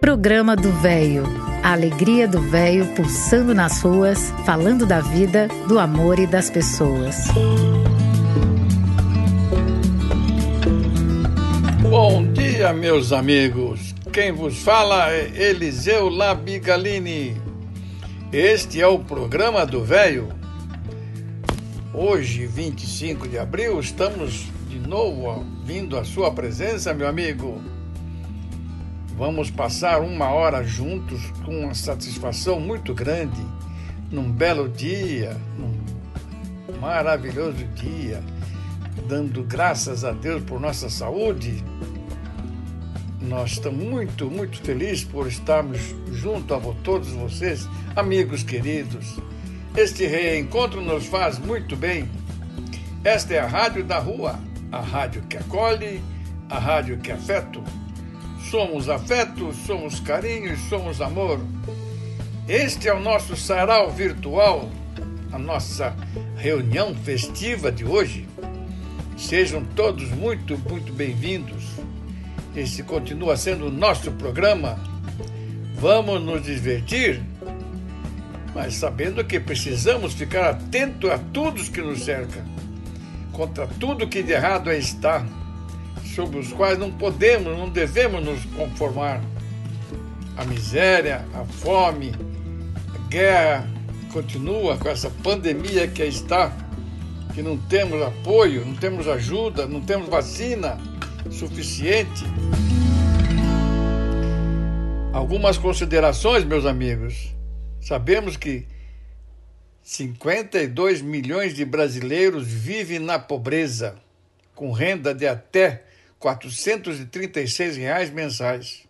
Programa do Véio. A alegria do véio pulsando nas ruas, falando da vida, do amor e das pessoas. Bom dia, meus amigos. Quem vos fala é Eliseu Labigalini. Este é o programa do Véio. Hoje, 25 de abril, estamos de novo vindo à sua presença, meu amigo. Vamos passar uma hora juntos com uma satisfação muito grande, num belo dia, num maravilhoso dia, dando graças a Deus por nossa saúde. Nós estamos muito, muito felizes por estarmos junto a todos vocês, amigos queridos. Este reencontro nos faz muito bem. Esta é a Rádio da Rua, a rádio que acolhe, a rádio que afeta Somos afeto, somos carinho e somos amor. Este é o nosso sarau virtual, a nossa reunião festiva de hoje. Sejam todos muito, muito bem-vindos. Este continua sendo o nosso programa. Vamos nos divertir, mas sabendo que precisamos ficar atento a tudo que nos cerca, contra tudo que de errado está sobre os quais não podemos, não devemos nos conformar. A miséria, a fome, a guerra continua com essa pandemia que está, que não temos apoio, não temos ajuda, não temos vacina suficiente. Algumas considerações, meus amigos. Sabemos que 52 milhões de brasileiros vivem na pobreza, com renda de até 436 reais mensais.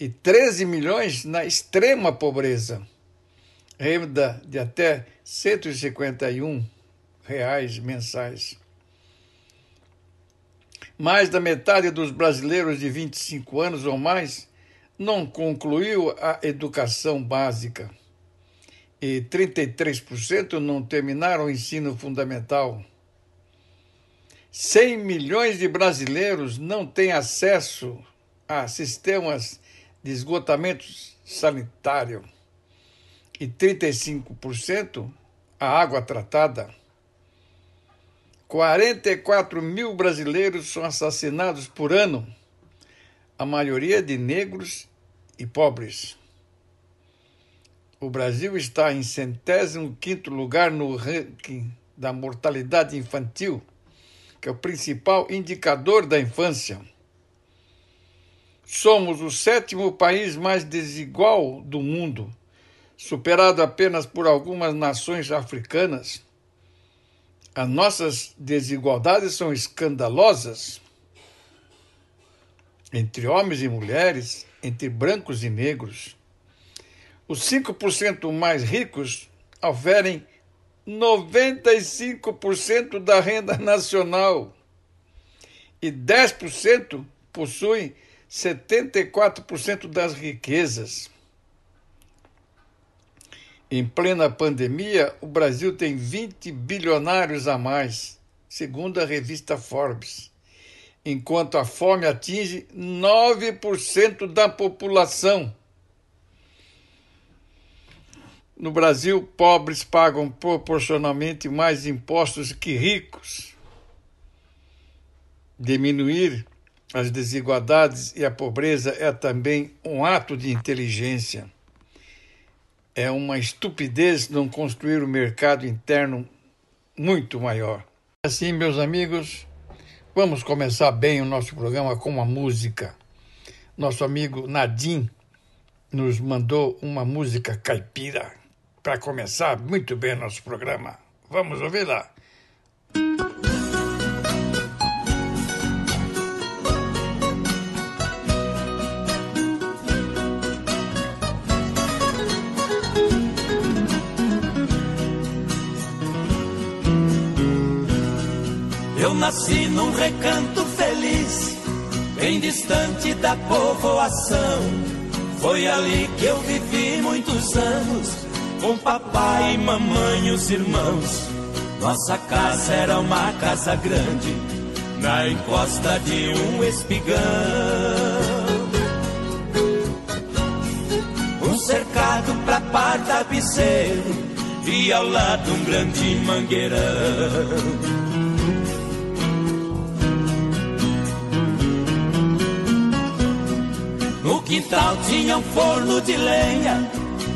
E 13 milhões na extrema pobreza, renda de até 151 reais mensais. Mais da metade dos brasileiros de 25 anos ou mais não concluiu a educação básica e 33% não terminaram o ensino fundamental. 100 milhões de brasileiros não têm acesso a sistemas de esgotamento sanitário e 35% a água tratada. 44 mil brasileiros são assassinados por ano, a maioria de negros e pobres. O Brasil está em centésimo quinto lugar no ranking da mortalidade infantil que é o principal indicador da infância. Somos o sétimo país mais desigual do mundo, superado apenas por algumas nações africanas. As nossas desigualdades são escandalosas entre homens e mulheres, entre brancos e negros. Os 5% mais ricos oferem 95% da renda nacional e 10% possuem 74% das riquezas. Em plena pandemia, o Brasil tem 20 bilionários a mais, segundo a revista Forbes, enquanto a fome atinge 9% da população. No Brasil, pobres pagam proporcionalmente mais impostos que ricos. Diminuir as desigualdades e a pobreza é também um ato de inteligência. É uma estupidez não construir um mercado interno muito maior. Assim, meus amigos, vamos começar bem o nosso programa com uma música. Nosso amigo Nadim nos mandou uma música caipira para começar muito bem nosso programa. Vamos ouvir lá. Eu nasci num recanto feliz, bem distante da povoação. Foi ali que eu vivi muitos anos com papai, mamãe e os irmãos, nossa casa era uma casa grande, na encosta de um espigão. Um cercado pra par tapeceiro, e ao lado um grande mangueirão. No quintal tinha um forno de lenha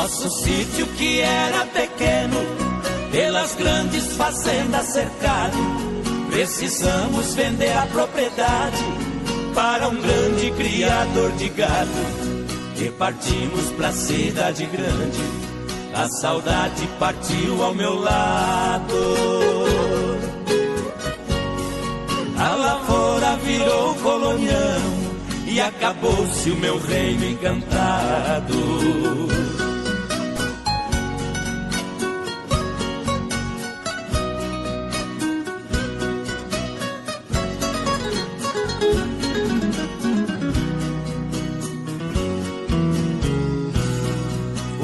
Nosso sítio que era pequeno, pelas grandes fazendas cercado, precisamos vender a propriedade para um grande criador de gado. E partimos pra cidade grande, a saudade partiu ao meu lado. A lavoura virou colonião e acabou-se o meu reino encantado.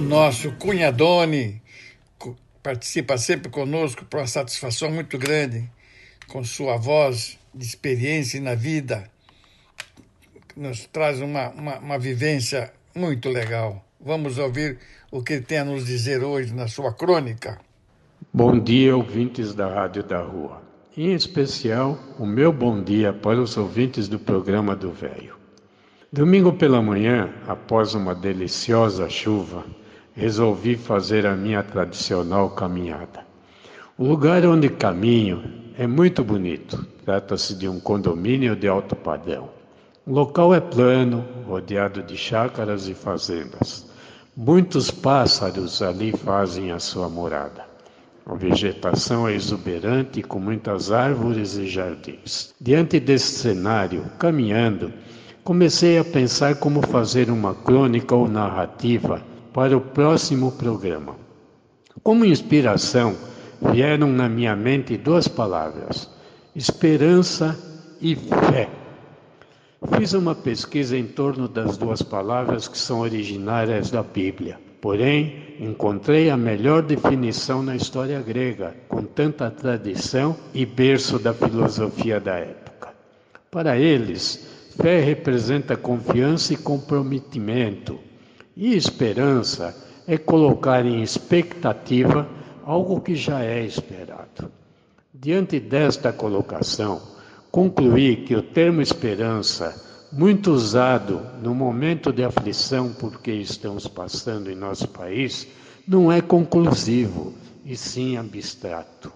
nosso Cunhadone participa sempre conosco para uma satisfação muito grande com sua voz de experiência na vida. Nos traz uma, uma, uma vivência muito legal. Vamos ouvir o que ele tem a nos dizer hoje na sua crônica. Bom dia, ouvintes da Rádio da Rua. Em especial, o meu bom dia para os ouvintes do programa do Velho. Domingo pela manhã, após uma deliciosa chuva, resolvi fazer a minha tradicional caminhada. O lugar onde caminho é muito bonito. Trata-se de um condomínio de alto padrão. O local é plano, rodeado de chácaras e fazendas. Muitos pássaros ali fazem a sua morada. A vegetação é exuberante com muitas árvores e jardins. Diante desse cenário, caminhando, comecei a pensar como fazer uma crônica ou narrativa para o próximo programa. Como inspiração, vieram na minha mente duas palavras: esperança e fé. Fiz uma pesquisa em torno das duas palavras que são originárias da Bíblia. Porém, encontrei a melhor definição na história grega, com tanta tradição e berço da filosofia da época. Para eles, fé representa confiança e comprometimento, e esperança é colocar em expectativa algo que já é esperado. Diante desta colocação, concluí que o termo esperança, muito usado no momento de aflição por que estamos passando em nosso país, não é conclusivo e sim abstrato.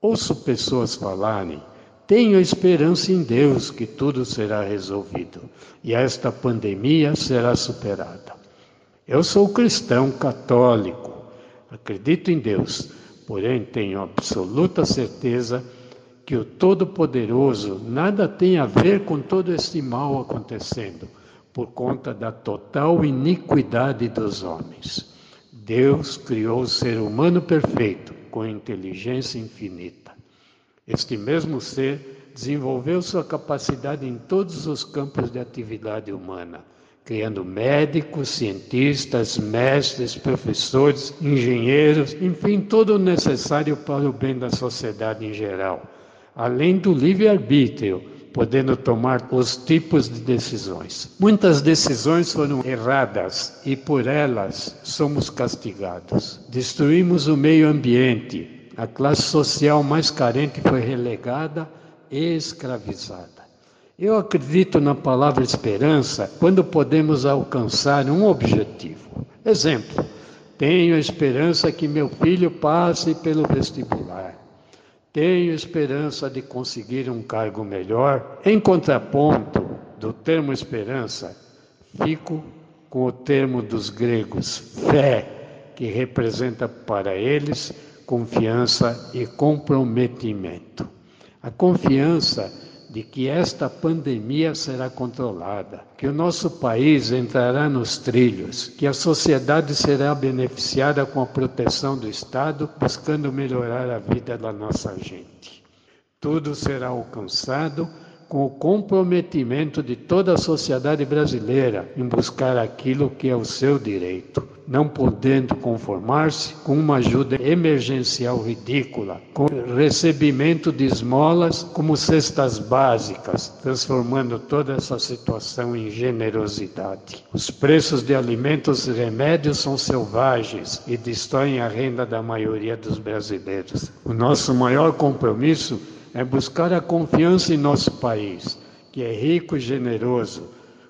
Ouço pessoas falarem tenho esperança em Deus que tudo será resolvido e esta pandemia será superada. Eu sou cristão católico, acredito em Deus, porém tenho absoluta certeza que o Todo-Poderoso nada tem a ver com todo este mal acontecendo, por conta da total iniquidade dos homens. Deus criou o ser humano perfeito, com inteligência infinita. Este mesmo ser desenvolveu sua capacidade em todos os campos de atividade humana, criando médicos, cientistas, mestres, professores, engenheiros, enfim, todo o necessário para o bem da sociedade em geral, além do livre-arbítrio, podendo tomar os tipos de decisões. Muitas decisões foram erradas e por elas somos castigados. Destruímos o meio ambiente, a classe social mais carente foi relegada e escravizada. Eu acredito na palavra esperança quando podemos alcançar um objetivo. Exemplo, tenho esperança que meu filho passe pelo vestibular. Tenho esperança de conseguir um cargo melhor. Em contraponto do termo esperança, fico com o termo dos gregos fé, que representa para eles confiança e comprometimento. A confiança de que esta pandemia será controlada, que o nosso país entrará nos trilhos, que a sociedade será beneficiada com a proteção do Estado, buscando melhorar a vida da nossa gente. Tudo será alcançado com o comprometimento de toda a sociedade brasileira em buscar aquilo que é o seu direito, não podendo conformar-se com uma ajuda emergencial ridícula, com recebimento de esmolas como cestas básicas, transformando toda essa situação em generosidade. Os preços de alimentos e remédios são selvagens e destroem a renda da maioria dos brasileiros. O nosso maior compromisso é buscar a confiança em nosso país, que é rico e generoso,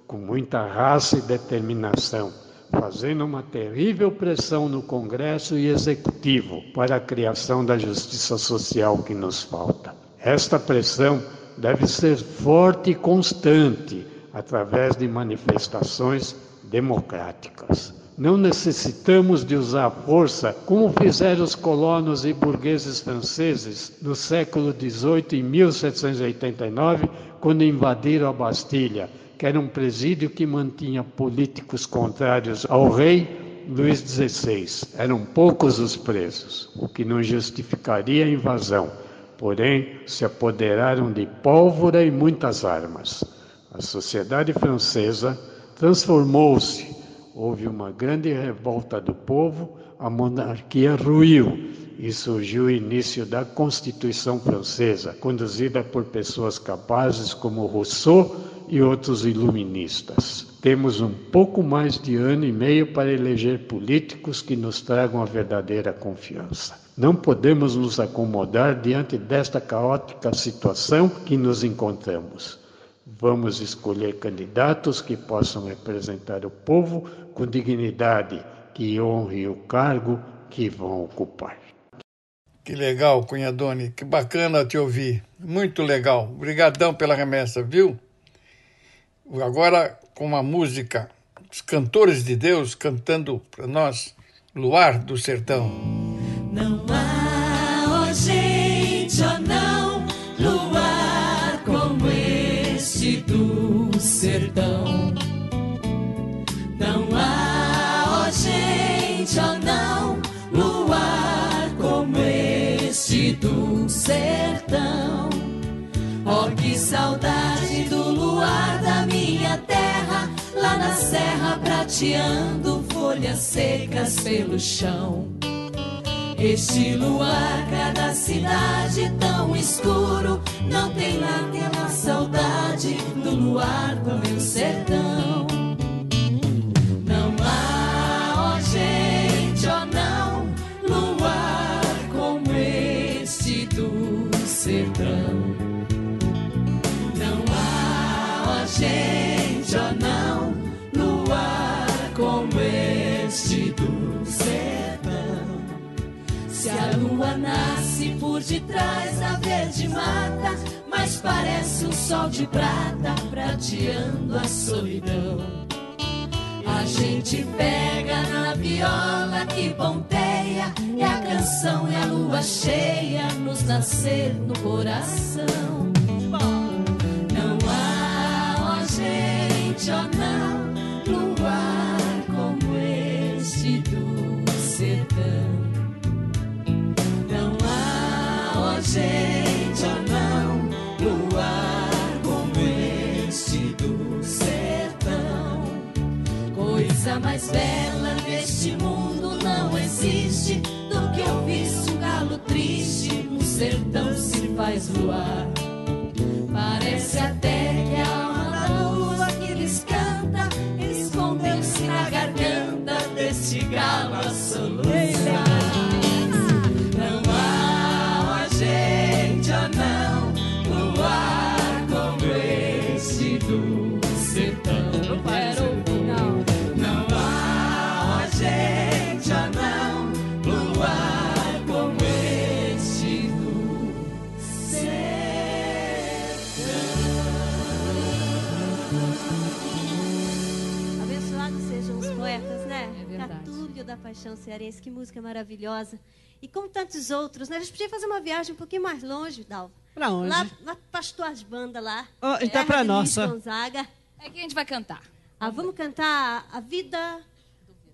com muita raça e determinação, fazendo uma terrível pressão no Congresso e Executivo para a criação da justiça social que nos falta. Esta pressão deve ser forte e constante através de manifestações democráticas. Não necessitamos de usar a força como fizeram os colonos e burgueses franceses no século XVIII, em 1789, quando invadiram a Bastilha, que era um presídio que mantinha políticos contrários ao rei Luís XVI. Eram poucos os presos, o que não justificaria a invasão. Porém, se apoderaram de pólvora e muitas armas. A sociedade francesa transformou-se houve uma grande revolta do povo, a monarquia ruiu e surgiu o início da Constituição Francesa, conduzida por pessoas capazes como Rousseau e outros iluministas. Temos um pouco mais de ano e meio para eleger políticos que nos tragam a verdadeira confiança. Não podemos nos acomodar diante desta caótica situação que nos encontramos. Vamos escolher candidatos que possam representar o povo com dignidade, que honre o cargo que vão ocupar. Que legal, Cunhadone, que bacana te ouvir. Muito legal. Obrigadão pela remessa, viu? Agora com uma música, os cantores de Deus cantando para nós, Luar do Sertão. Não há, oh gente, oh não, luar como este do sertão. Não há, oh gente, oh não, luar como este do sertão. Oh, que saudade do luar lá na serra prateando folhas secas pelo chão. Este luar, cada cidade tão escuro, não tem naquela saudade do luar do meu sertão. Não há, ó gente, ó não, luar como este do sertão. Não há, ó gente, ó não, a lua nasce por detrás da verde mata, mas parece um sol de prata prateando a solidão. A gente pega na viola que ponteia, é a canção, é a lua cheia nos nascer no coração. Não há, ó gente, ó não, gente ou não, luar como este do sertão. Coisa mais bela neste mundo não existe do que ouvir um galo triste. No sertão se faz luar. Paixão Cearense, que música maravilhosa. E como tantos outros, né? A gente podia fazer uma viagem um pouquinho mais longe, Dalva. Pra onde? Lá, lá Pastor as Bandas lá. Oh, então pra nossa. Gonzaga. É que a gente vai cantar. Ah, vamos cantar A Vida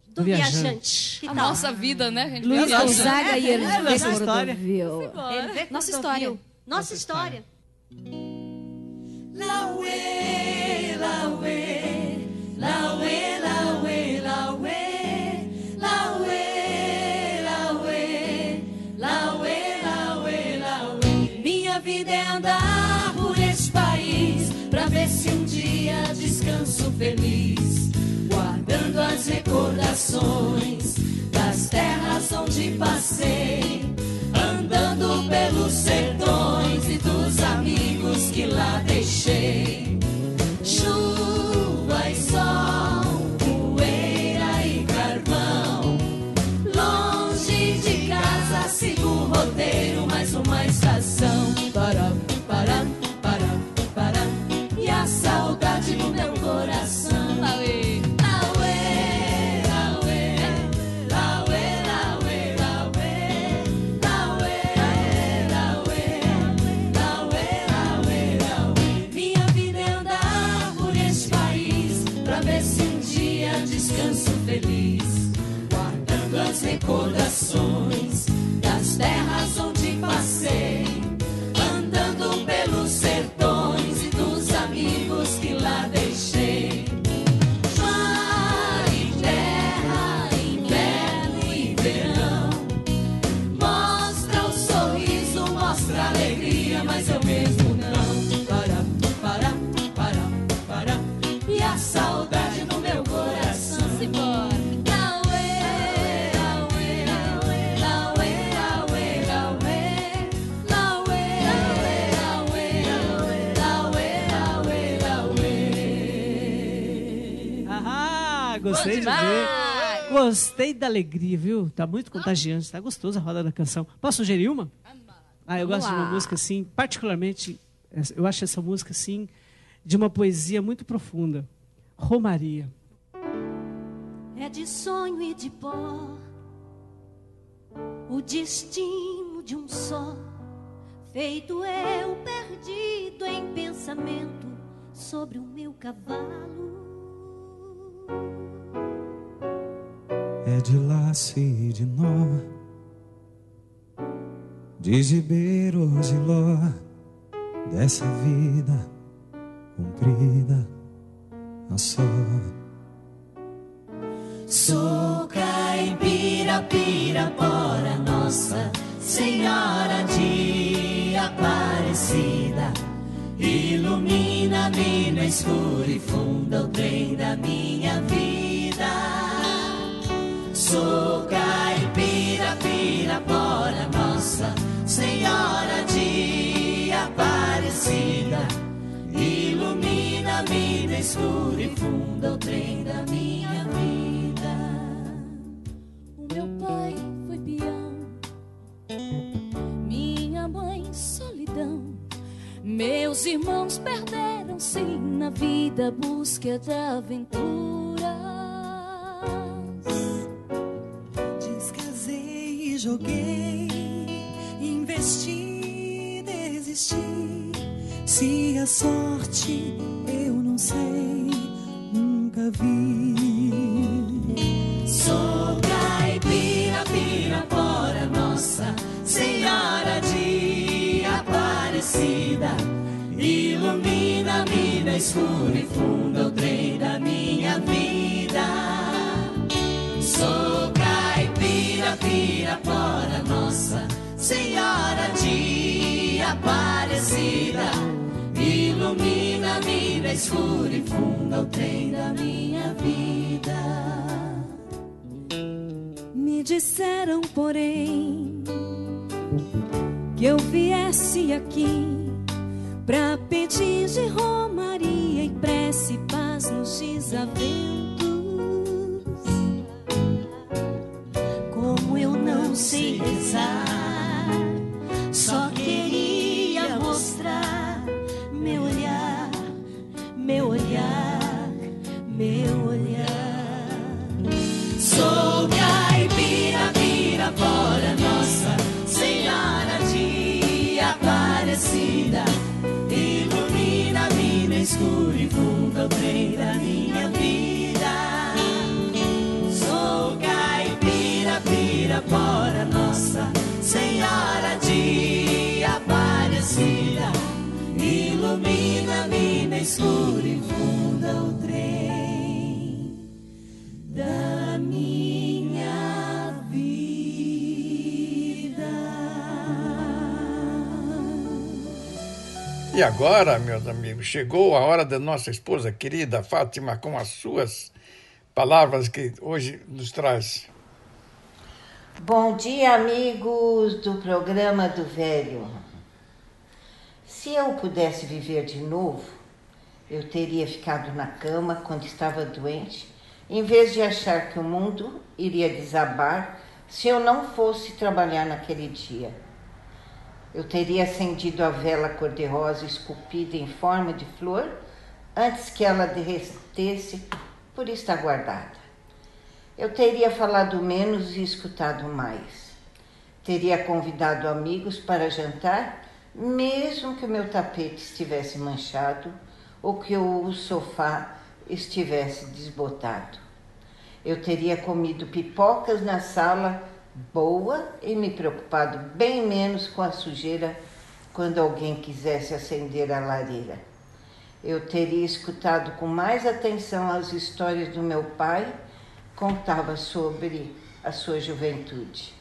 do, Viajante. Viajante. Que A tal? nossa vida, né? A gente Luiz. Gonzaga e Hervé É nossa história. Cordovil. Hervé Nossa história. Nossa história. Lauê, lauê, lauê, lauê, lauê, pra ver se um dia descanso feliz, guardando as recordações das terras onde passei, andando pelos sertões e dos amigos que lá deixei. Chuva pra ver se um dia descanso feliz, guardando as recordações Gostei da alegria, viu? Tá muito contagiante, tá gostoso a roda da canção. Posso sugerir uma? Ah, eu Vamos gosto de uma lá. música assim, particularmente, eu acho essa música assim, de uma poesia muito profunda. Romaria. É de sonho e de pó o destino de um só, feito eu perdido em pensamento sobre o meu cavalo. É de laço e de nó, de gibeiros de ló, dessa vida comprida a só. Sou caipira, pirapora, Nossa Senhora de Aparecida. Ilumina-me no escuro e funda o trem da minha vida. Sou caipira, pirapora, Nossa Senhora de Aparecida. Ilumina-me no escuro e funda o trem da minha vida. O meu pai foi peão, minha mãe solidão. Meus irmãos perderam-se na vida, busca de aventuras. Aluguei, investi, desisti. Se a sorte eu não sei, nunca vi. Nossa Senhora de Aparecida. Ilumina a na escura e funda o trem da minha vida. Sou caipira, pira, nossa Senhora de Aparecida, ilumina-me na escura e funda o trem da minha vida. Me disseram, porém, que eu viesse aqui pra pedir de romaria e prece paz nos desaventos. Sei rezar, só queria mostrar meu olhar, meu olhar, meu olhar. Sou caipira, vira fora, Nossa Senhora de Aparecida. Ilumina-me no escuro e funda o trem da minha Senhora de Aparecida. Ilumina-me no escuro e funda o trem da minha vida. E agora, meus amigos, chegou a hora da nossa esposa querida Fátima com as suas palavras que hoje nos traz. Bom dia, amigos do programa do Velho. Se eu pudesse viver de novo, eu teria ficado na cama quando estava doente, em vez de achar que o mundo iria desabar se eu não fosse trabalhar naquele dia. Eu teria acendido a vela cor-de-rosa esculpida em forma de flor antes que ela derretesse por estar guardada. Eu teria falado menos e escutado mais. Teria convidado amigos para jantar, mesmo que o meu tapete estivesse manchado ou que o sofá estivesse desbotado. Eu teria comido pipocas na sala boa e me preocupado bem menos com a sujeira quando alguém quisesse acender a lareira. Eu teria escutado com mais atenção as histórias do meu pai, contava sobre a sua juventude.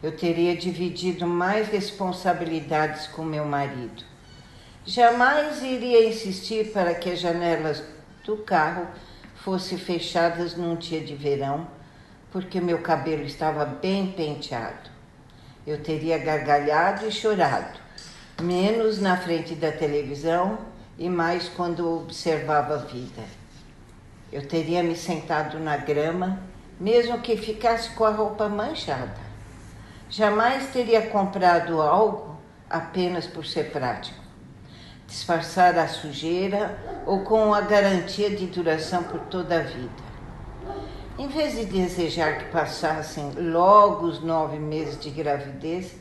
Eu teria dividido mais responsabilidades com meu marido. Jamais iria insistir para que as janelas do carro fossem fechadas num dia de verão, porque meu cabelo estava bem penteado. Eu teria gargalhado e chorado, menos na frente da televisão e mais quando observava a vida. Eu teria me sentado na grama, mesmo que ficasse com a roupa manchada. Jamais teria comprado algo apenas por ser prático. Disfarçar a sujeira ou com a garantia de duração por toda a vida. Em vez de desejar que passassem logo os nove meses de gravidez,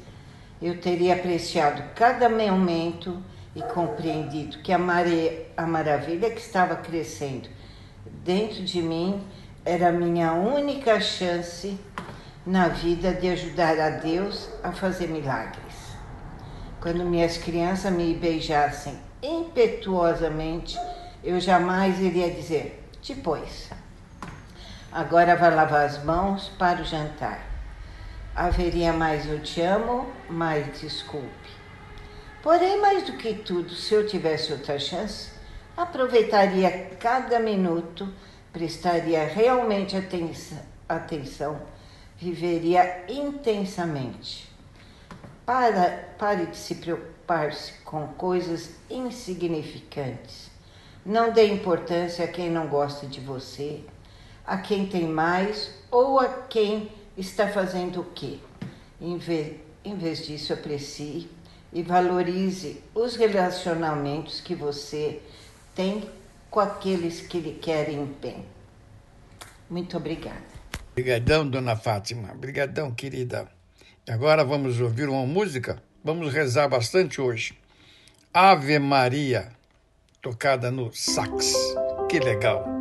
eu teria apreciado cada momento e compreendido que a, a maravilha que estava crescendo dentro de mim era a minha única chance na vida de ajudar a Deus a fazer milagres. Quando minhas crianças me beijassem impetuosamente, eu jamais iria dizer, depois. Agora vai lavar as mãos para o jantar. Haveria mais eu te amo, mais desculpe. Porém, mais do que tudo, se eu tivesse outra chance, aproveitaria cada minuto, prestaria realmente atenção, atenção viveria intensamente. Para, pare de se preocupar-se com coisas insignificantes. Não dê importância a quem não gosta de você, a quem tem mais ou a quem está fazendo o quê. Em vez, em vez disso, aprecie e valorize os relacionamentos que você tem com aqueles que lhe querem bem. Muito obrigada. Obrigadão, dona Fátima. Obrigadão, querida. Agora vamos ouvir uma música. Vamos rezar bastante hoje. Ave Maria, tocada no sax. Que legal.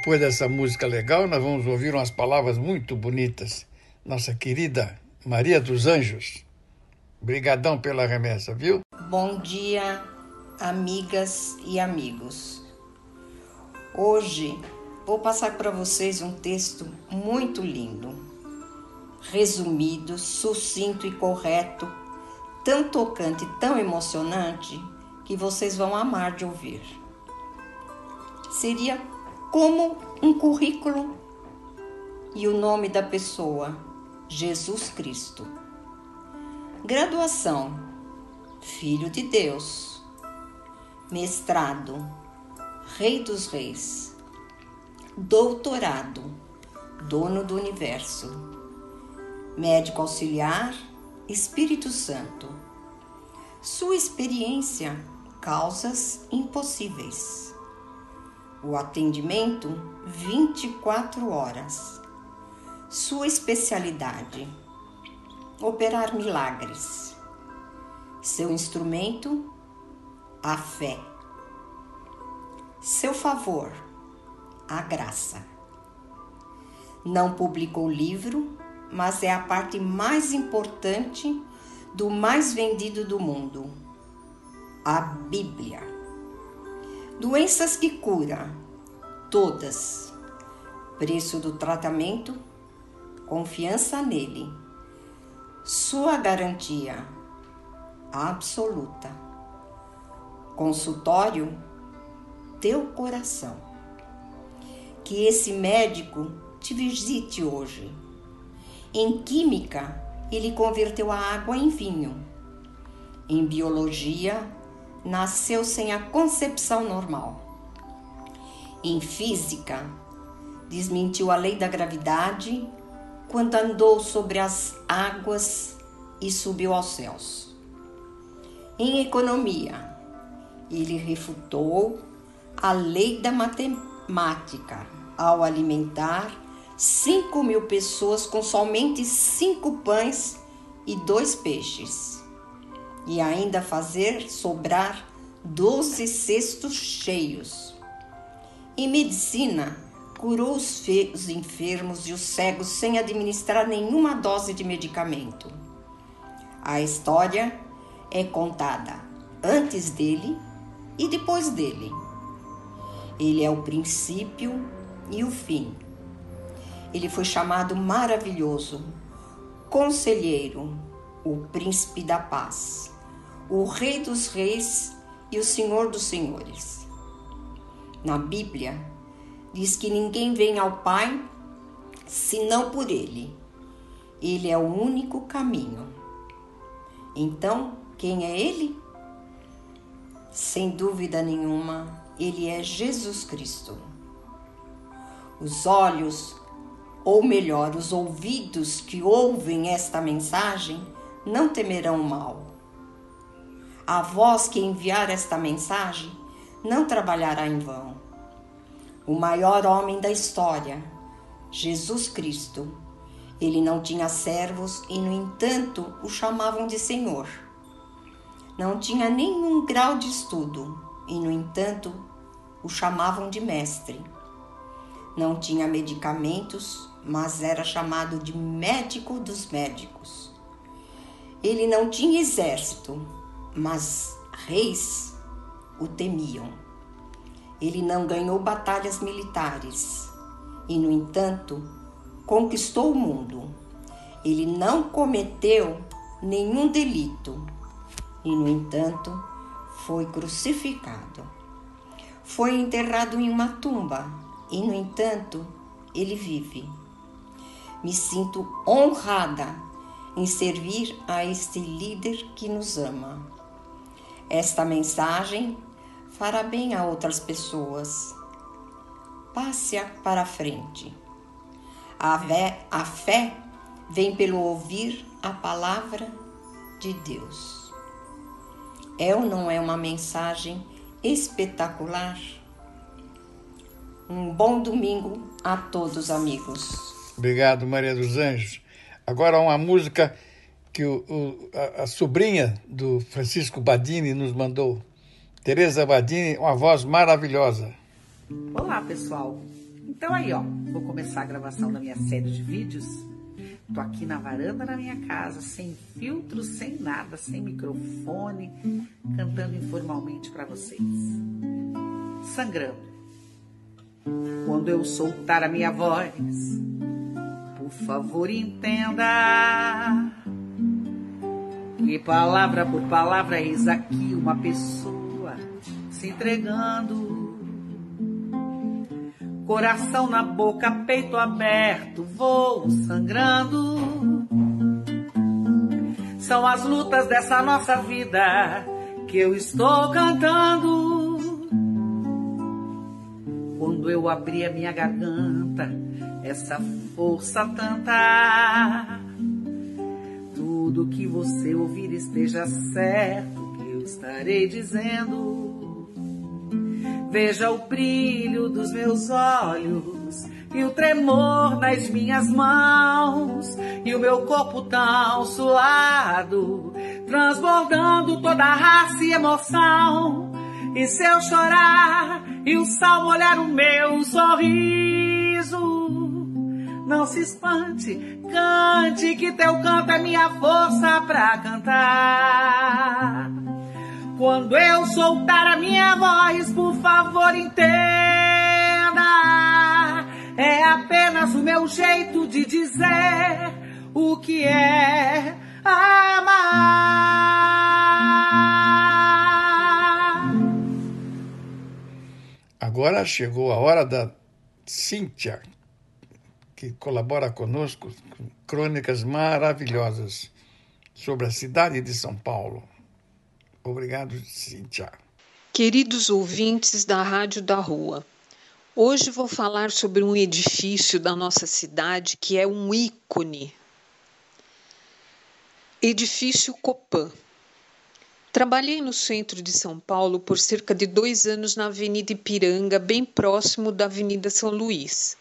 Depois dessa música legal, nós vamos ouvir umas palavras muito bonitas. Nossa querida Maria dos Anjos. Brigadão pela remessa, viu? Bom dia, amigas e amigos. Hoje vou passar para vocês um texto muito lindo, resumido, sucinto e correto, tão tocante, tão emocionante que vocês vão amar de ouvir. Seria como um currículo e o nome da pessoa, Jesus Cristo. Graduação, Filho de Deus. Mestrado, Rei dos Reis. Doutorado, Dono do Universo. Médico auxiliar, Espírito Santo. Sua experiência, causas impossíveis. O atendimento 24 horas. Sua especialidade: operar milagres. Seu instrumento: a fé. Seu favor: a graça. Não publicou livro, mas é a parte mais importante do mais vendido do mundo a Bíblia. Doenças que cura, todas. Preço do tratamento, confiança nele. Sua garantia absoluta. Consultório, teu coração. Que esse médico te visite hoje. Em química, ele converteu a água em vinho. Em biologia, nasceu sem a concepção normal. Em física, desmentiu a lei da gravidade quando andou sobre as águas e subiu aos céus. Em economia, ele refutou a lei da matemática ao alimentar 5 mil pessoas com somente cinco pães e dois peixes, e ainda fazer sobrar 12 cestos cheios. Em medicina, curou os, os enfermos e os cegos sem administrar nenhuma dose de medicamento. A história é contada antes dele e depois dele. Ele é o princípio e o fim. Ele foi chamado maravilhoso, conselheiro, o príncipe da paz, o rei dos reis e o senhor dos senhores. Na Bíblia, diz que ninguém vem ao Pai senão por ele. Ele é o único caminho. Então, quem é ele? Sem dúvida nenhuma, ele é Jesus Cristo. Os olhos, ou melhor, os ouvidos que ouvem esta mensagem, não temerão o mal. A voz que enviar esta mensagem não trabalhará em vão. O maior homem da história, Jesus Cristo, ele não tinha servos e, no entanto, o chamavam de Senhor. Não tinha nenhum grau de estudo e, no entanto, o chamavam de Mestre. Não tinha medicamentos, mas era chamado de médico dos médicos. Ele não tinha exército, mas reis o temiam. Ele não ganhou batalhas militares e, no entanto, conquistou o mundo. Ele não cometeu nenhum delito e, no entanto, foi crucificado. Foi enterrado em uma tumba e, no entanto, ele vive. Me sinto honrada em servir a este líder que nos ama. Esta mensagem fará bem a outras pessoas. Passe-a para frente. A fé, a fé vem pelo ouvir a palavra de Deus. É ou não é uma mensagem espetacular? Um bom domingo a todos, amigos. Obrigado, Maria dos Anjos. Agora uma música que o, o, a, a, sobrinha do Francisco Badini nos mandou. Tereza Badini, uma voz maravilhosa. Olá, pessoal. Então aí, ó, vou começar a gravação da minha série de vídeos. Tô aqui na varanda da minha casa, sem filtro, sem nada, sem microfone, cantando informalmente para vocês. Sangrando. Quando eu soltar a minha voz, por favor entenda que palavra por palavra eis aqui uma pessoa se entregando coração na boca, peito aberto, vou sangrando. São as lutas dessa nossa vida que eu estou cantando. Quando eu abri a minha garganta, essa força tanta. Tudo que você ouvir esteja certo que eu estarei dizendo. Veja o brilho dos meus olhos e o tremor nas minhas mãos e o meu corpo tão suado, transbordando toda a raça e emoção. E se eu chorar e o sal molhar o meu sorriso, não se espante, cante que teu canto é minha força pra cantar. Quando eu soltar a minha voz, por favor, entenda. É apenas o meu jeito de dizer o que é amar. Agora chegou a hora da Cíntia, que colabora conosco crônicas maravilhosas sobre a cidade de São Paulo. Obrigado, Cíntia. Queridos ouvintes da Rádio da Rua, hoje vou falar sobre um edifício da nossa cidade que é um ícone. Edifício Copan. Trabalhei no centro de São Paulo por cerca de dois anos na Avenida Ipiranga, bem próximo da Avenida São Luís.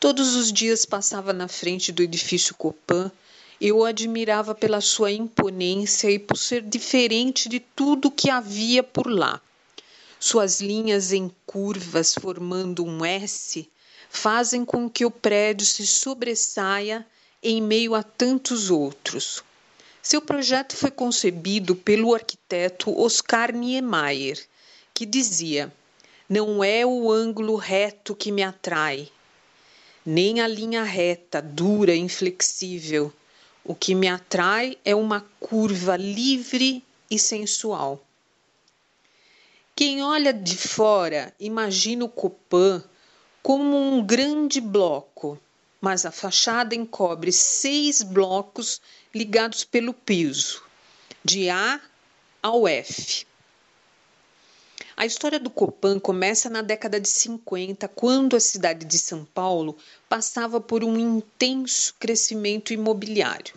Todos os dias passava na frente do edifício Copan eu o admirava pela sua imponência e por ser diferente de tudo que havia por lá. Suas linhas em curvas formando um S fazem com que o prédio se sobressaia em meio a tantos outros. Seu projeto foi concebido pelo arquiteto Oscar Niemeyer, que dizia: Não é o ângulo reto que me atrai, nem a linha reta, dura, inflexível, o que me atrai é uma curva livre e sensual. Quem olha de fora imagina o Copan como um grande bloco, mas a fachada encobre seis blocos ligados pelo piso, de A ao F. A história do Copan começa na década de 50, quando a cidade de São Paulo passava por um intenso crescimento imobiliário.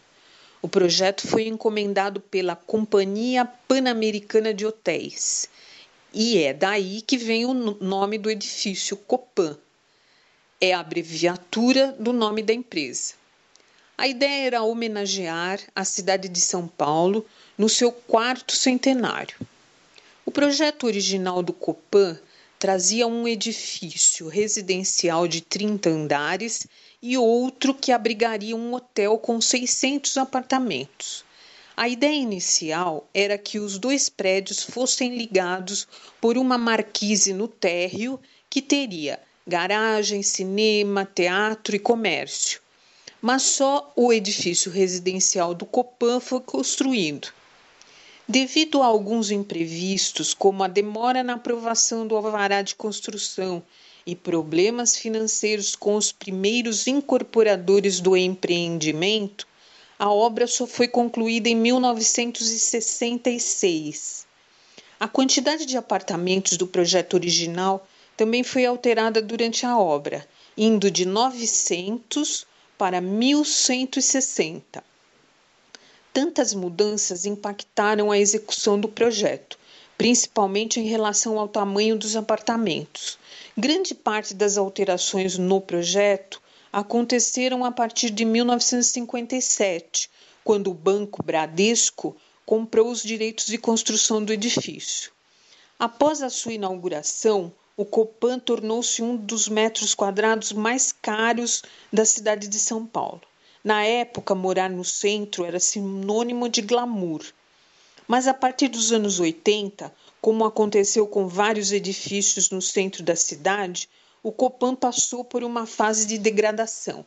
O projeto foi encomendado pela Companhia Pan-Americana de Hotéis e é daí que vem o nome do edifício Copan. É a abreviatura do nome da empresa. A ideia era homenagear a cidade de São Paulo no seu quarto centenário. O projeto original do Copan trazia um edifício residencial de 30 andares e outro que abrigaria um hotel com 600 apartamentos. A ideia inicial era que os dois prédios fossem ligados por uma marquise no térreo que teria garagem, cinema, teatro e comércio. Mas só o edifício residencial do Copan foi construído. Devido a alguns imprevistos, como a demora na aprovação do alvará de construção e problemas financeiros com os primeiros incorporadores do empreendimento, a obra só foi concluída em 1966. A quantidade de apartamentos do projeto original também foi alterada durante a obra, indo de 900 para 1160. Tantas mudanças impactaram a execução do projeto, principalmente em relação ao tamanho dos apartamentos. Grande parte das alterações no projeto aconteceram a partir de 1957, quando o Banco Bradesco comprou os direitos de construção do edifício. Após a sua inauguração, o Copan tornou-se um dos metros quadrados mais caros da cidade de São Paulo. Na época, morar no centro era sinônimo de glamour. Mas a partir dos anos 80, como aconteceu com vários edifícios no centro da cidade, o Copan passou por uma fase de degradação.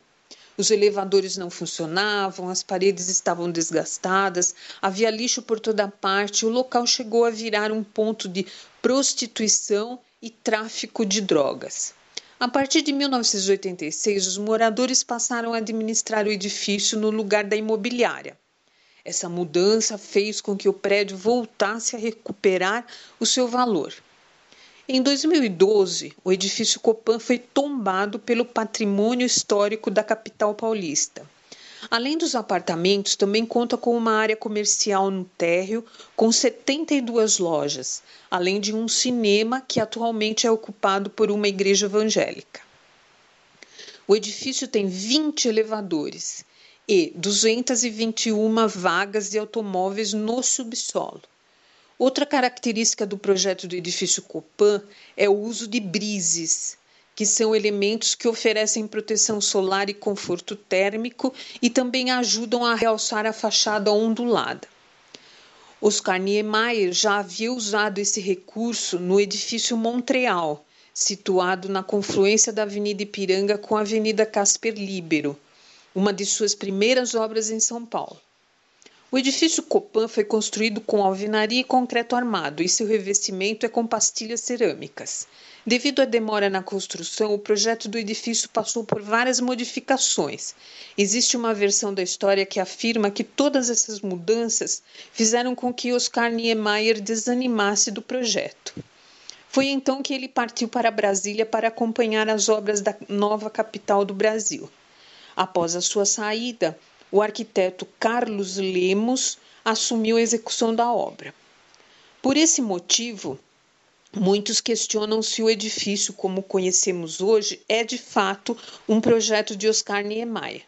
Os elevadores não funcionavam, as paredes estavam desgastadas, havia lixo por toda parte, o local chegou a virar um ponto de prostituição e tráfico de drogas. A partir de 1986, os moradores passaram a administrar o edifício no lugar da imobiliária. Essa mudança fez com que o prédio voltasse a recuperar o seu valor. Em 2012, o edifício Copan foi tombado pelo patrimônio histórico da capital paulista. Além dos apartamentos, também conta com uma área comercial no térreo com 72 lojas, além de um cinema que atualmente é ocupado por uma igreja evangélica. O edifício tem 20 elevadores e 221 vagas de automóveis no subsolo. Outra característica do projeto do edifício Copan é o uso de brises, que são elementos que oferecem proteção solar e conforto térmico e também ajudam a realçar a fachada ondulada. Oscar Niemeyer já havia usado esse recurso no edifício Montreal, situado na confluência da Avenida Ipiranga com a Avenida Casper Libero, uma de suas primeiras obras em São Paulo. O edifício Copan foi construído com alvenaria e concreto armado e seu revestimento é com pastilhas cerâmicas. Devido à demora na construção, o projeto do edifício passou por várias modificações. Existe uma versão da história que afirma que todas essas mudanças fizeram com que Oscar Niemeyer desanimasse do projeto. Foi então que ele partiu para Brasília para acompanhar as obras da nova capital do Brasil. Após a sua saída, o arquiteto Carlos Lemos assumiu a execução da obra. Por esse motivo, Muitos questionam se o edifício, como conhecemos hoje, é de fato um projeto de Oscar Niemeyer.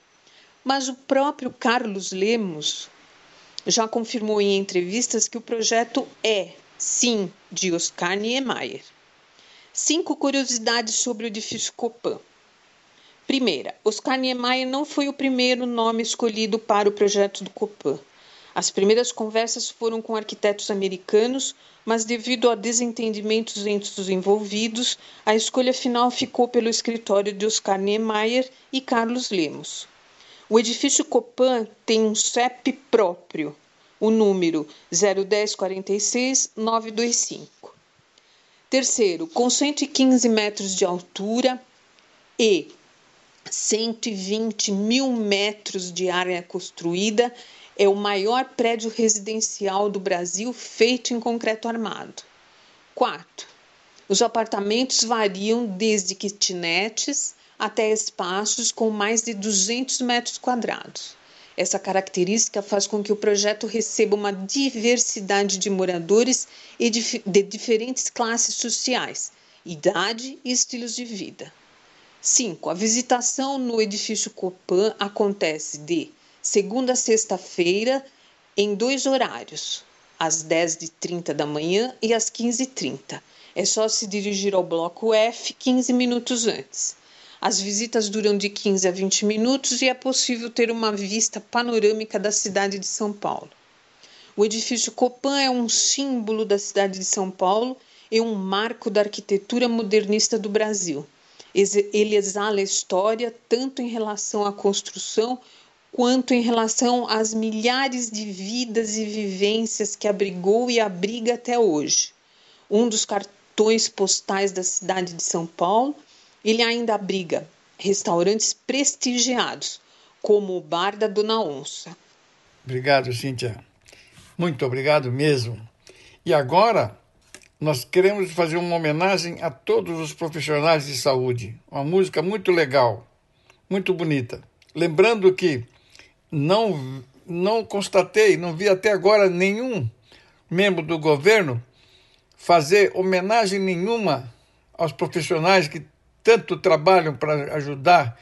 Mas o próprio Carlos Lemos já confirmou em entrevistas que o projeto é, sim, de Oscar Niemeyer. Cinco curiosidades sobre o edifício Copan. Primeira, Oscar Niemeyer não foi o primeiro nome escolhido para o projeto do Copan. As primeiras conversas foram com arquitetos americanos, mas devido a desentendimentos entre os envolvidos, a escolha final ficou pelo escritório de Oscar Niemeyer e Carlos Lemos. O edifício Copan tem um CEP próprio, o número 01046-925. Terceiro, com 115 metros de altura e 120 mil metros de área construída, é o maior prédio residencial do Brasil feito em concreto armado. Quarto, os apartamentos variam desde kitnetes até espaços com mais de 200 metros quadrados. Essa característica faz com que o projeto receba uma diversidade de moradores de diferentes classes sociais, idade e estilos de vida. 5. A visitação no edifício Copan acontece de segunda a sexta-feira, em dois horários, às 10h30 da manhã e às 15h30. É só se dirigir ao bloco F 15 minutos antes. As visitas duram de 15 a 20 minutos e é possível ter uma vista panorâmica da cidade de São Paulo. O edifício Copan é um símbolo da cidade de São Paulo e um marco da arquitetura modernista do Brasil. Ele exala a história tanto em relação à construção quanto em relação às milhares de vidas e vivências que abrigou e abriga até hoje. Um dos cartões postais da cidade de São Paulo, ele ainda abriga restaurantes prestigiados, como o Bar da Dona Onça. Obrigado, Cíntia. Muito obrigado mesmo. E agora, nós queremos fazer uma homenagem a todos os profissionais de saúde. Uma música muito legal, muito bonita. Lembrando que não, não constatei, não vi até agora nenhum membro do governo fazer homenagem nenhuma aos profissionais que tanto trabalham para ajudar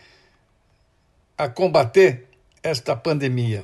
a combater esta pandemia.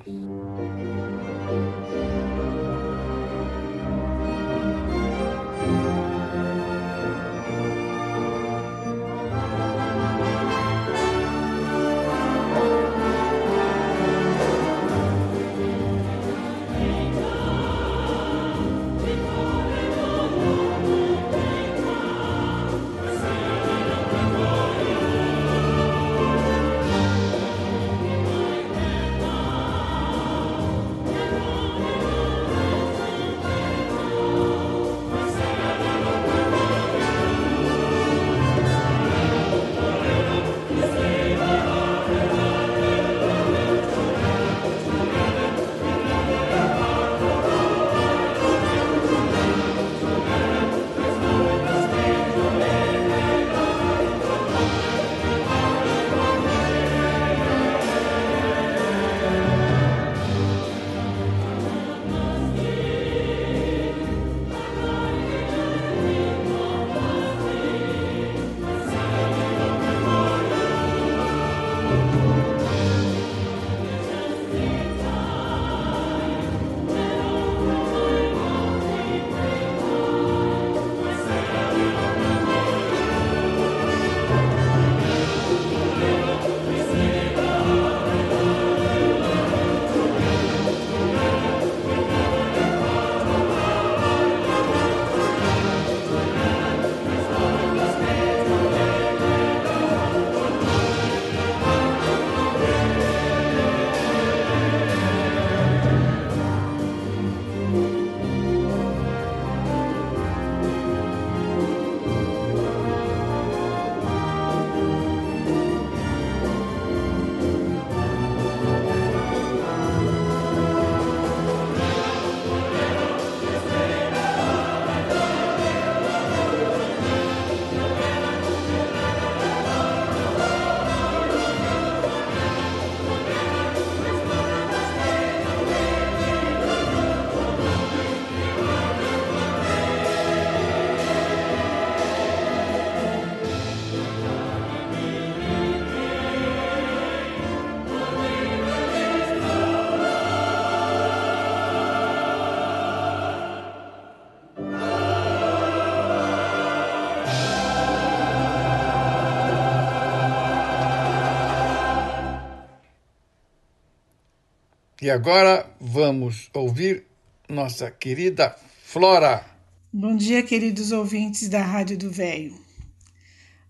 E agora vamos ouvir nossa querida Flora. Bom dia, queridos ouvintes da Rádio do Véio.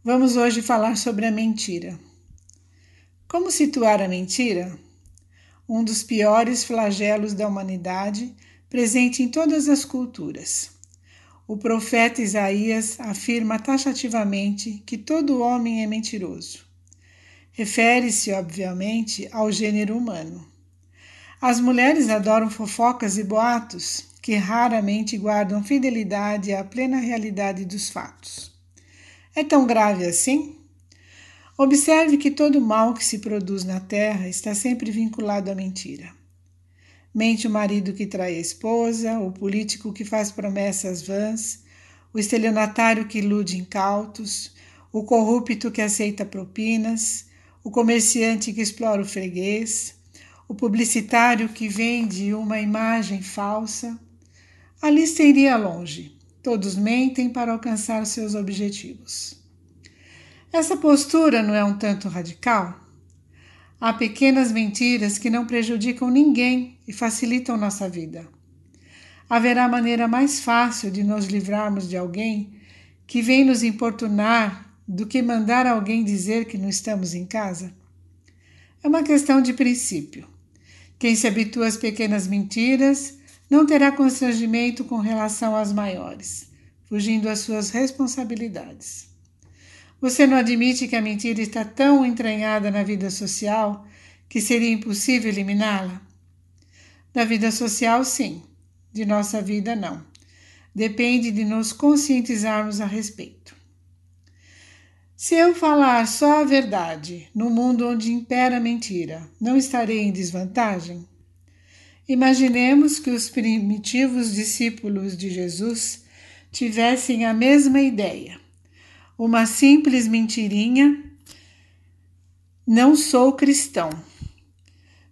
Vamos hoje falar sobre a mentira. Como situar a mentira? Um dos piores flagelos da humanidade, presente em todas as culturas. O profeta Isaías afirma taxativamente que todo homem é mentiroso. Refere-se, obviamente, ao gênero humano. As mulheres adoram fofocas e boatos que raramente guardam fidelidade à plena realidade dos fatos. É tão grave assim? Observe que todo mal que se produz na terra está sempre vinculado à mentira. Mente o marido que trai a esposa, o político que faz promessas vãs, o estelionatário que ilude incautos, o corrupto que aceita propinas, o comerciante que explora o freguês, o publicitário que vende uma imagem falsa. A lista iria longe. Todos mentem para alcançar seus objetivos. Essa postura não é um tanto radical? Há pequenas mentiras que não prejudicam ninguém e facilitam nossa vida. Haverá maneira mais fácil de nos livrarmos de alguém que vem nos importunar do que mandar alguém dizer que não estamos em casa? É uma questão de princípio. Quem se habitua às pequenas mentiras não terá constrangimento com relação às maiores, fugindo às suas responsabilidades. Você não admite que a mentira está tão entranhada na vida social que seria impossível eliminá-la? Na vida social, sim, de nossa vida, não. Depende de nos conscientizarmos a respeito. Se eu falar só a verdade no mundo onde impera a mentira, não estarei em desvantagem? Imaginemos que os primitivos discípulos de Jesus tivessem a mesma ideia. Uma simples mentirinha. Não sou cristão.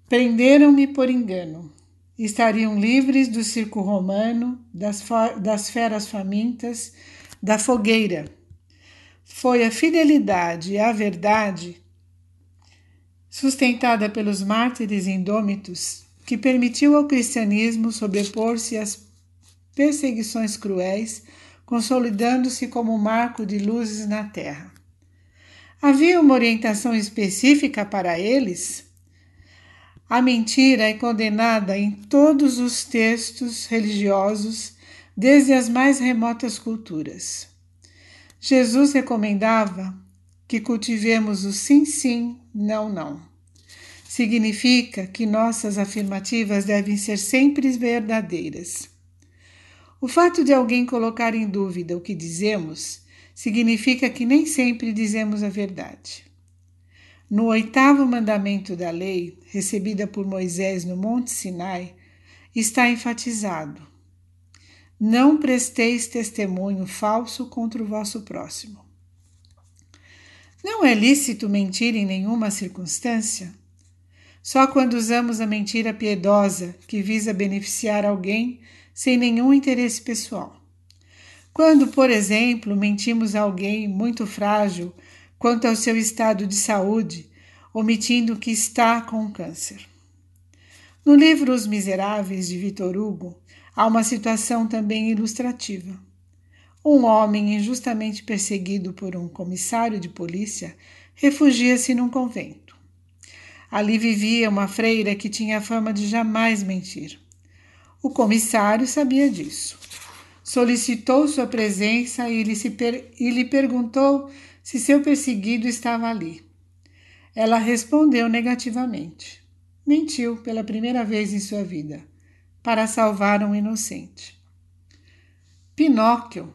Prenderam-me por engano. Estariam livres do circo romano, das, das feras famintas, da fogueira. Foi a fidelidade à verdade, sustentada pelos mártires indômitos, que permitiu ao cristianismo sobrepor-se às perseguições cruéis, consolidando-se como marco de luzes na terra. Havia uma orientação específica para eles? A mentira é condenada em todos os textos religiosos, desde as mais remotas culturas. Jesus recomendava que cultivemos o sim, sim, não, não significa que nossas afirmativas devem ser sempre verdadeiras. O fato de alguém colocar em dúvida o que dizemos significa que nem sempre dizemos a verdade. No oitavo mandamento da lei, recebida por Moisés no Monte Sinai, está enfatizado: Não presteis testemunho falso contra o vosso próximo. Não é lícito mentir em nenhuma circunstância? Só quando usamos a mentira piedosa que visa beneficiar alguém sem nenhum interesse pessoal. Quando, por exemplo, mentimos a alguém muito frágil quanto ao seu estado de saúde, omitindo que está com câncer. No livro Os Miseráveis de Victor Hugo, há uma situação também ilustrativa. Um homem injustamente perseguido por um comissário de polícia refugia-se num convento. Ali vivia uma freira que tinha a fama de jamais mentir. O comissário sabia disso. Solicitou sua presença e lhe, per... lhe perguntou se seu perseguido estava ali. Ela respondeu negativamente. Mentiu pela primeira vez em sua vida, para salvar um inocente. Pinóquio,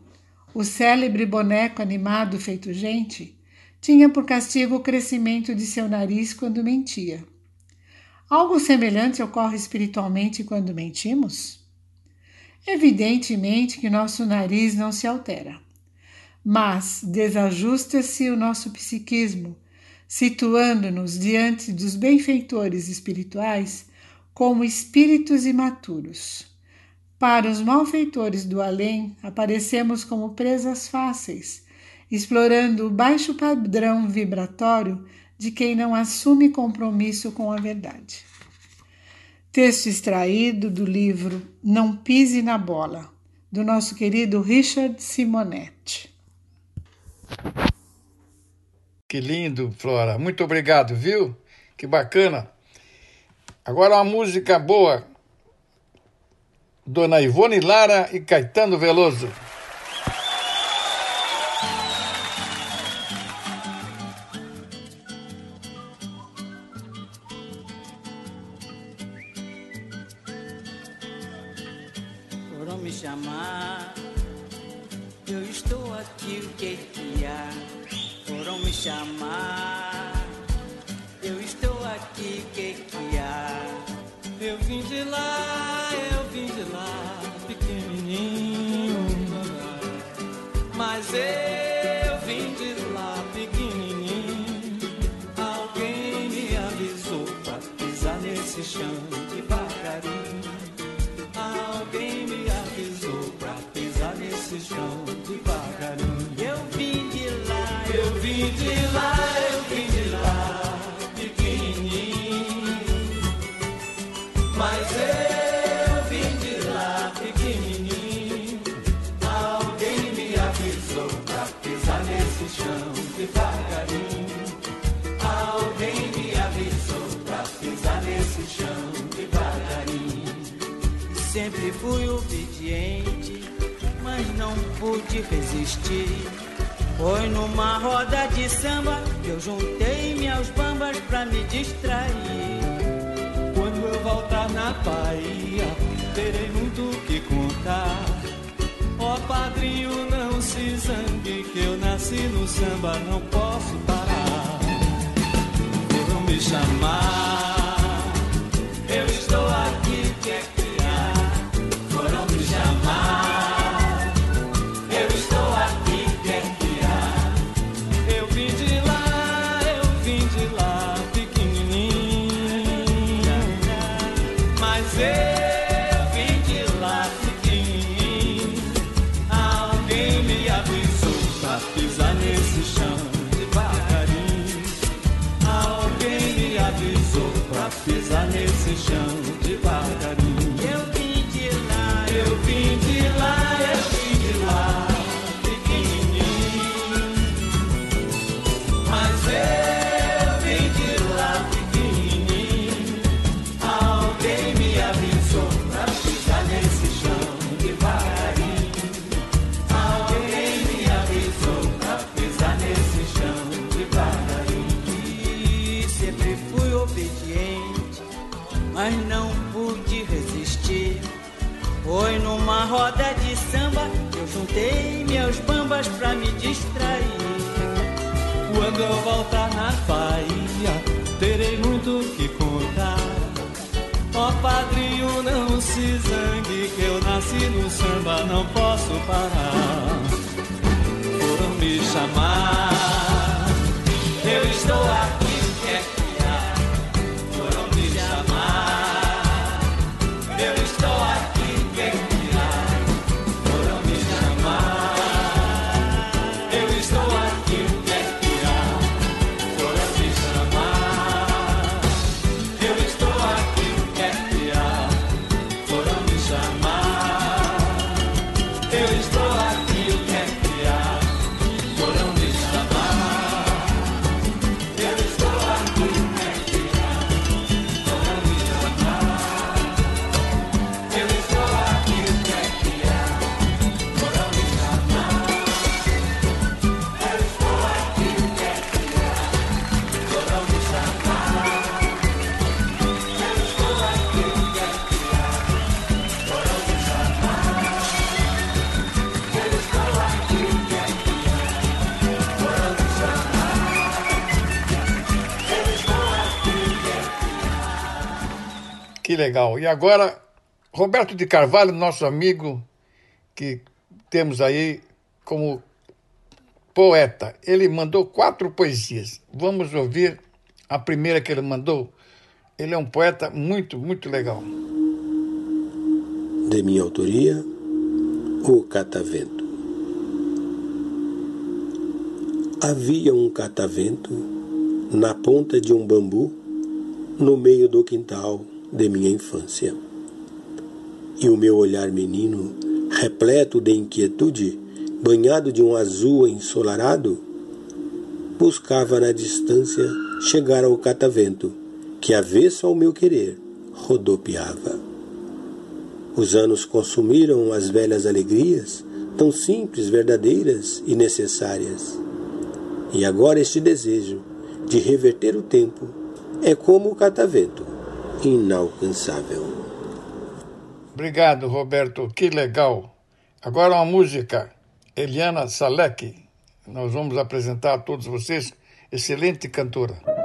o célebre boneco animado feito gente, tinha por castigo o crescimento de seu nariz quando mentia. Algo semelhante ocorre espiritualmente quando mentimos? Evidentemente que nosso nariz não se altera, mas desajusta-se o nosso psiquismo, situando-nos diante dos benfeitores espirituais como espíritos imaturos. Para os malfeitores do além, aparecemos como presas fáceis, explorando o baixo padrão vibratório de quem não assume compromisso com a verdade. Texto extraído do livro Não Pise na Bola, do nosso querido Richard Simonetti. Que lindo, Flora. Muito obrigado, viu? Que bacana. Agora uma música boa. Dona Ivone Lara e Caetano Veloso. nesse chão. Botei meus bambas pra me distrair. Quando eu voltar na Bahia, terei muito o que contar. Ó oh, padrinho, não se zangue, que eu nasci no samba, não posso parar. Foram me chamar. legal. E agora, Roberto de Carvalho, nosso amigo, que temos aí como poeta, ele mandou quatro poesias. Vamos ouvir a primeira que ele mandou. Ele é um poeta muito, muito legal. De minha autoria, O Catavento. Havia um catavento na ponta de um bambu no meio do quintal de minha infância. E o meu olhar menino, repleto de inquietude, banhado de um azul ensolarado, buscava na distância chegar ao catavento, que, avesso ao meu querer, rodopiava. Os anos consumiram as velhas alegrias, tão simples, verdadeiras e necessárias. E agora este desejo de reverter o tempo é como o catavento, inalcançável. Obrigado, Roberto. Que legal. Agora uma música. Eliana Salek. Nós vamos apresentar a todos vocês. Excelente cantora.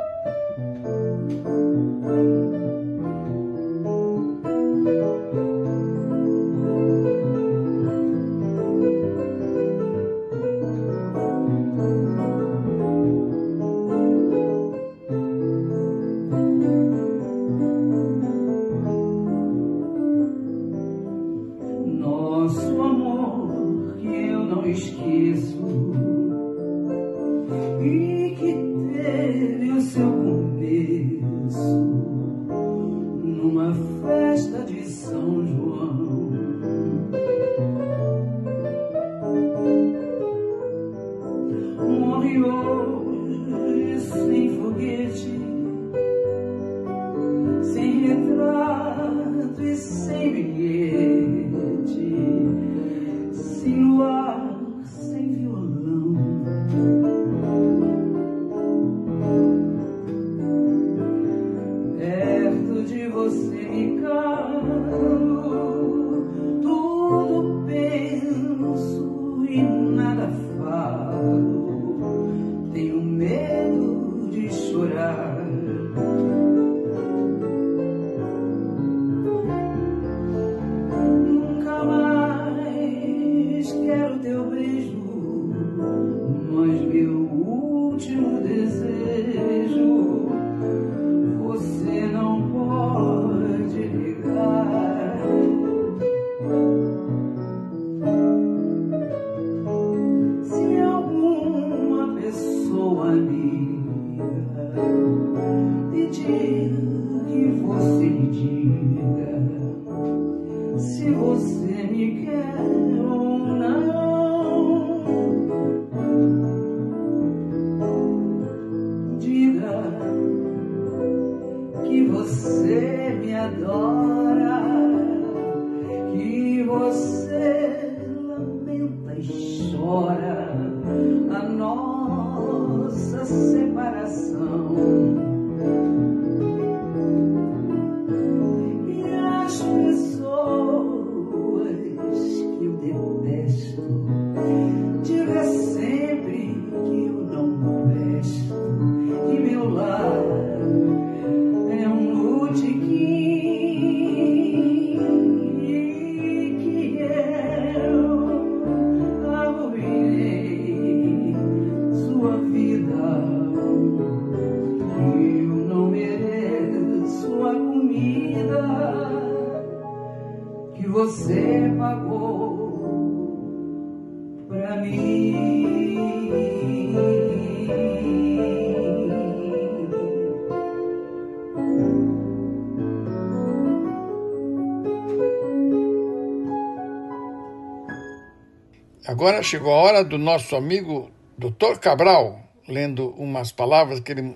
Agora chegou a hora do nosso amigo Dr. Cabral, lendo umas palavras que ele,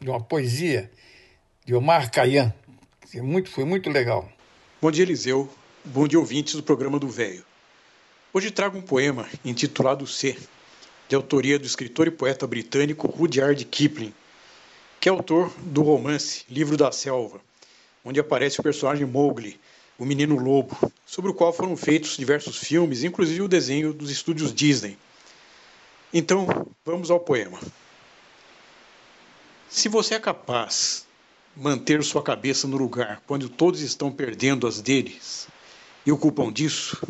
de uma poesia de Omar que é muito, foi muito legal. Bom dia, Eliseu. Bom dia, ouvintes do programa do Velho. Hoje trago um poema intitulado C, de autoria do escritor e poeta britânico Rudyard Kipling, que é autor do romance Livro da Selva, onde aparece o personagem Mowgli, o menino lobo, sobre o qual foram feitos diversos filmes, inclusive o desenho dos estúdios Disney. Então, vamos ao poema. Se você é capaz de manter sua cabeça no lugar quando todos estão perdendo as deles e o culpam disso,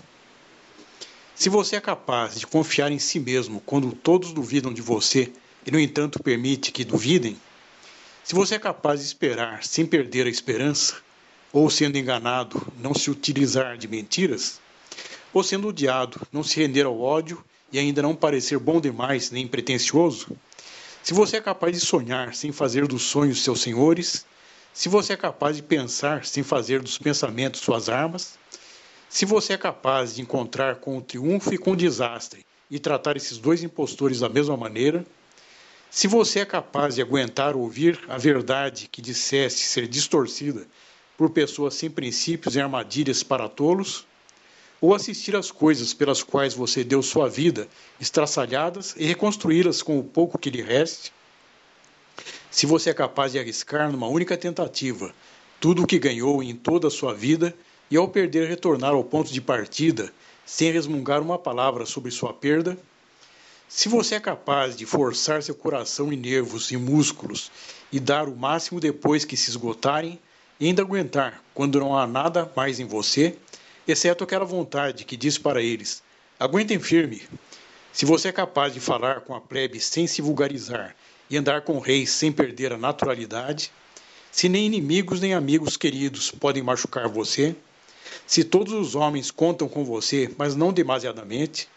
se você é capaz de confiar em si mesmo quando todos duvidam de você e, no entanto, permite que duvidem, se você é capaz de esperar sem perder a esperança, ou sendo enganado, não se utilizar de mentiras, ou sendo odiado, não se render ao ódio e ainda não parecer bom demais nem pretensioso, se você é capaz de sonhar sem fazer dos sonhos seus senhores, se você é capaz de pensar sem fazer dos pensamentos suas armas, se você é capaz de encontrar com o triunfo e com o desastre e tratar esses dois impostores da mesma maneira, se você é capaz de aguentar ouvir a verdade que disseste ser distorcida por pessoas sem princípios e armadilhas para tolos, ou assistir às coisas pelas quais você deu sua vida estraçalhadas e reconstruí-las com o pouco que lhe reste, se você é capaz de arriscar numa única tentativa tudo o que ganhou em toda a sua vida e ao perder retornar ao ponto de partida sem resmungar uma palavra sobre sua perda, se você é capaz de forçar seu coração e nervos e músculos e dar o máximo depois que se esgotarem, e ainda aguentar quando não há nada mais em você, exceto aquela vontade que diz para eles: aguentem firme. Se você é capaz de falar com a plebe sem se vulgarizar e andar com reis sem perder a naturalidade, se nem inimigos nem amigos queridos podem machucar você, se todos os homens contam com você, mas não demasiadamente,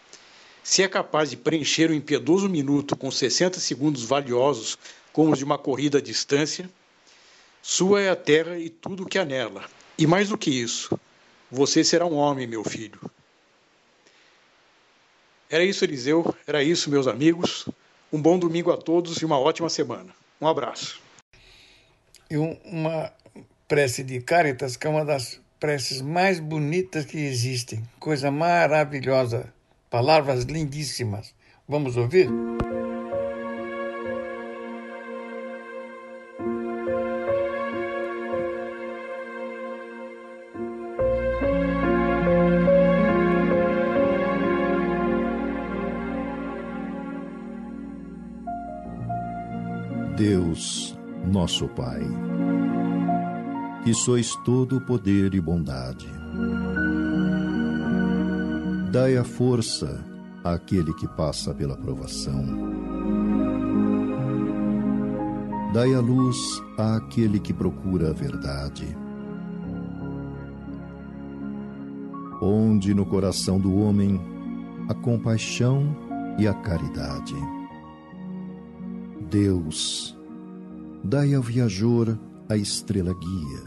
se é capaz de preencher o um impiedoso minuto com 60 segundos valiosos como os de uma corrida à distância, sua é a terra e tudo o que há nela. E mais do que isso, você será um homem, meu filho. Era isso, Eliseu. Era isso, meus amigos. Um bom domingo a todos e uma ótima semana. Um abraço. E uma prece de Caritas, que é uma das preces mais bonitas que existem. Coisa maravilhosa. Palavras lindíssimas. Vamos ouvir? Nosso Pai, que sois todo poder e bondade. Dai a força àquele que passa pela provação. Dai a luz àquele que procura a verdade. Onde no coração do homem a compaixão e a caridade. Deus, dai ao viajor a estrela guia,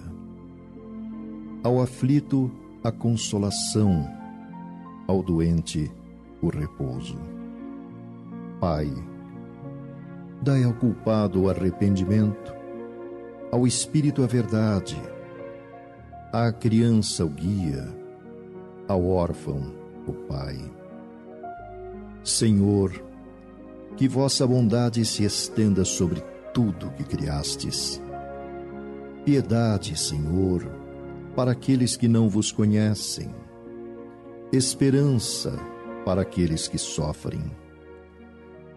ao aflito a consolação, ao doente o repouso. Pai, dai ao culpado o arrependimento, ao espírito a verdade, à criança o guia, ao órfão o pai. Senhor, que vossa bondade se estenda sobre tudo que criastes. Piedade, Senhor, para aqueles que não vos conhecem. Esperança para aqueles que sofrem.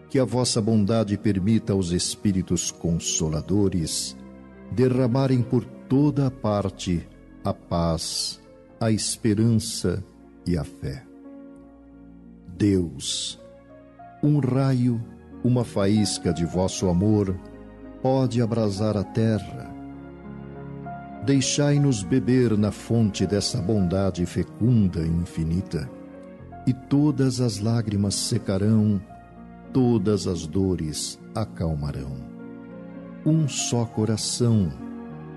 Que a vossa bondade permita aos Espíritos Consoladores derramarem por toda a parte a paz, a esperança e a fé. Deus, um raio, uma faísca de vosso amor pode abrasar a terra. Deixai-nos beber na fonte dessa bondade fecunda e infinita, e todas as lágrimas secarão, todas as dores acalmarão. Um só coração,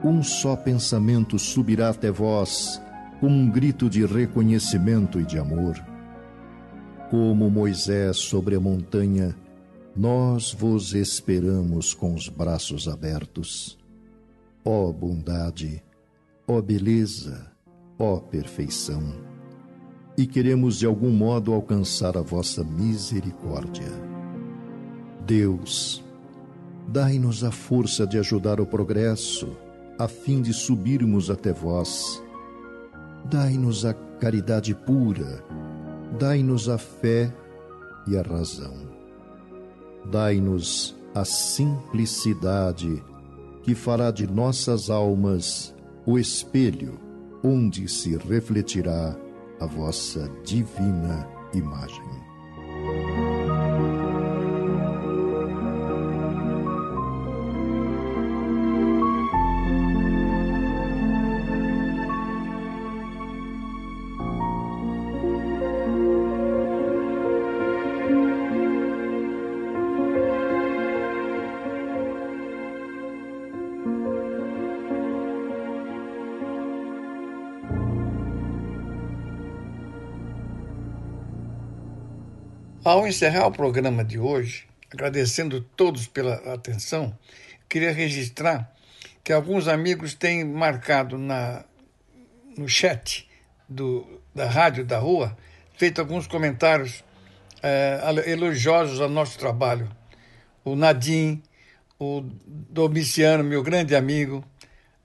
um só pensamento subirá até vós, como um grito de reconhecimento e de amor como Moisés sobre a montanha, nós vos esperamos com os braços abertos. Ó bondade, ó beleza, ó perfeição. E queremos de algum modo alcançar a vossa misericórdia. Deus, dai-nos a força de ajudar o progresso, a fim de subirmos até vós. Dai-nos a caridade pura, dai-nos a fé e a razão. Dai-nos a simplicidade que fará de nossas almas o espelho onde se refletirá a vossa divina imagem. Ao encerrar o programa de hoje, agradecendo todos pela atenção, queria registrar que alguns amigos têm marcado na, no chat do, da rádio da rua, feito alguns comentários eh, elogiosos ao nosso trabalho. O Nadim, o Domiciano, meu grande amigo,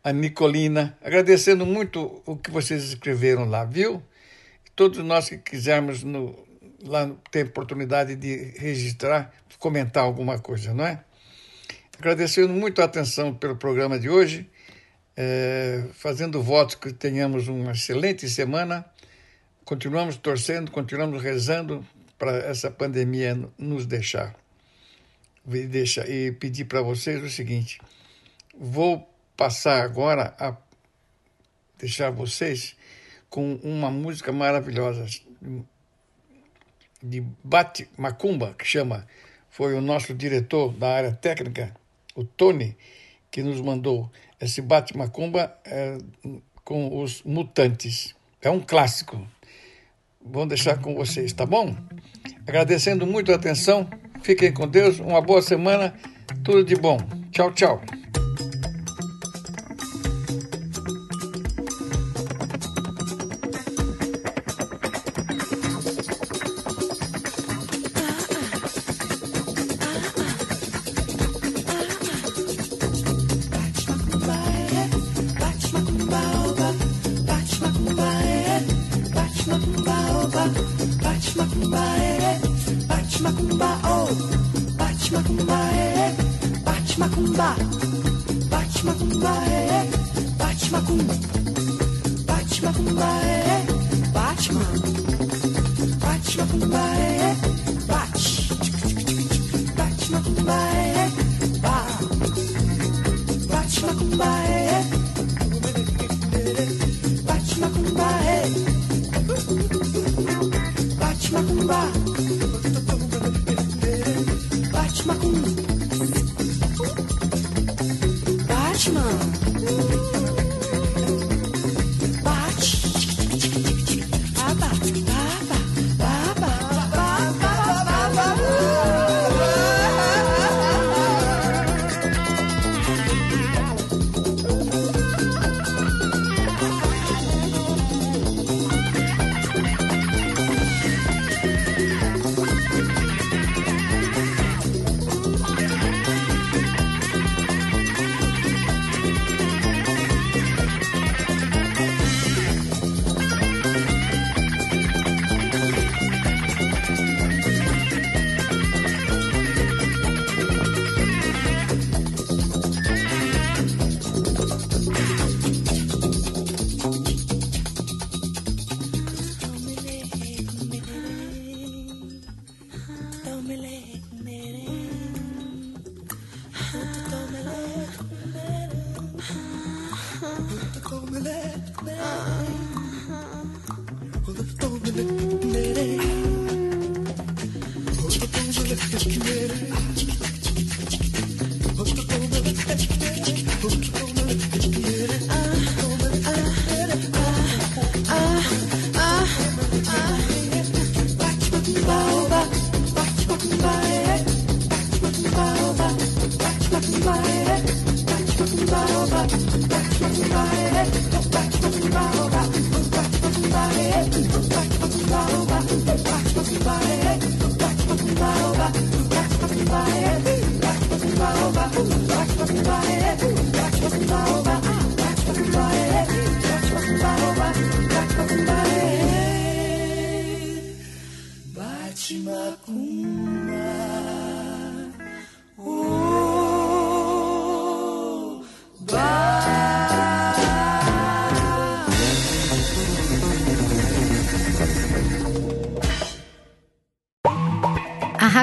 a Nicolina, agradecendo muito o que vocês escreveram lá, viu? Todos nós que quisermos no, lá ter oportunidade de registrar, comentar alguma coisa, não é? Agradecendo muito a atenção pelo programa de hoje, é, fazendo votos que tenhamos uma excelente semana. Continuamos torcendo, continuamos rezando para essa pandemia nos deixar. Deixa, e pedir para vocês o seguinte: vou passar agora a deixar vocês com uma música maravilhosa de Bate Macumba, que chama, foi o nosso diretor da área técnica, o Tony, que nos mandou esse Bate Macumba é, com os Mutantes. É um clássico. Vou deixar com vocês, tá bom? Agradecendo muito a atenção. Fiquem com Deus. Uma boa semana. Tudo de bom. Tchau, tchau.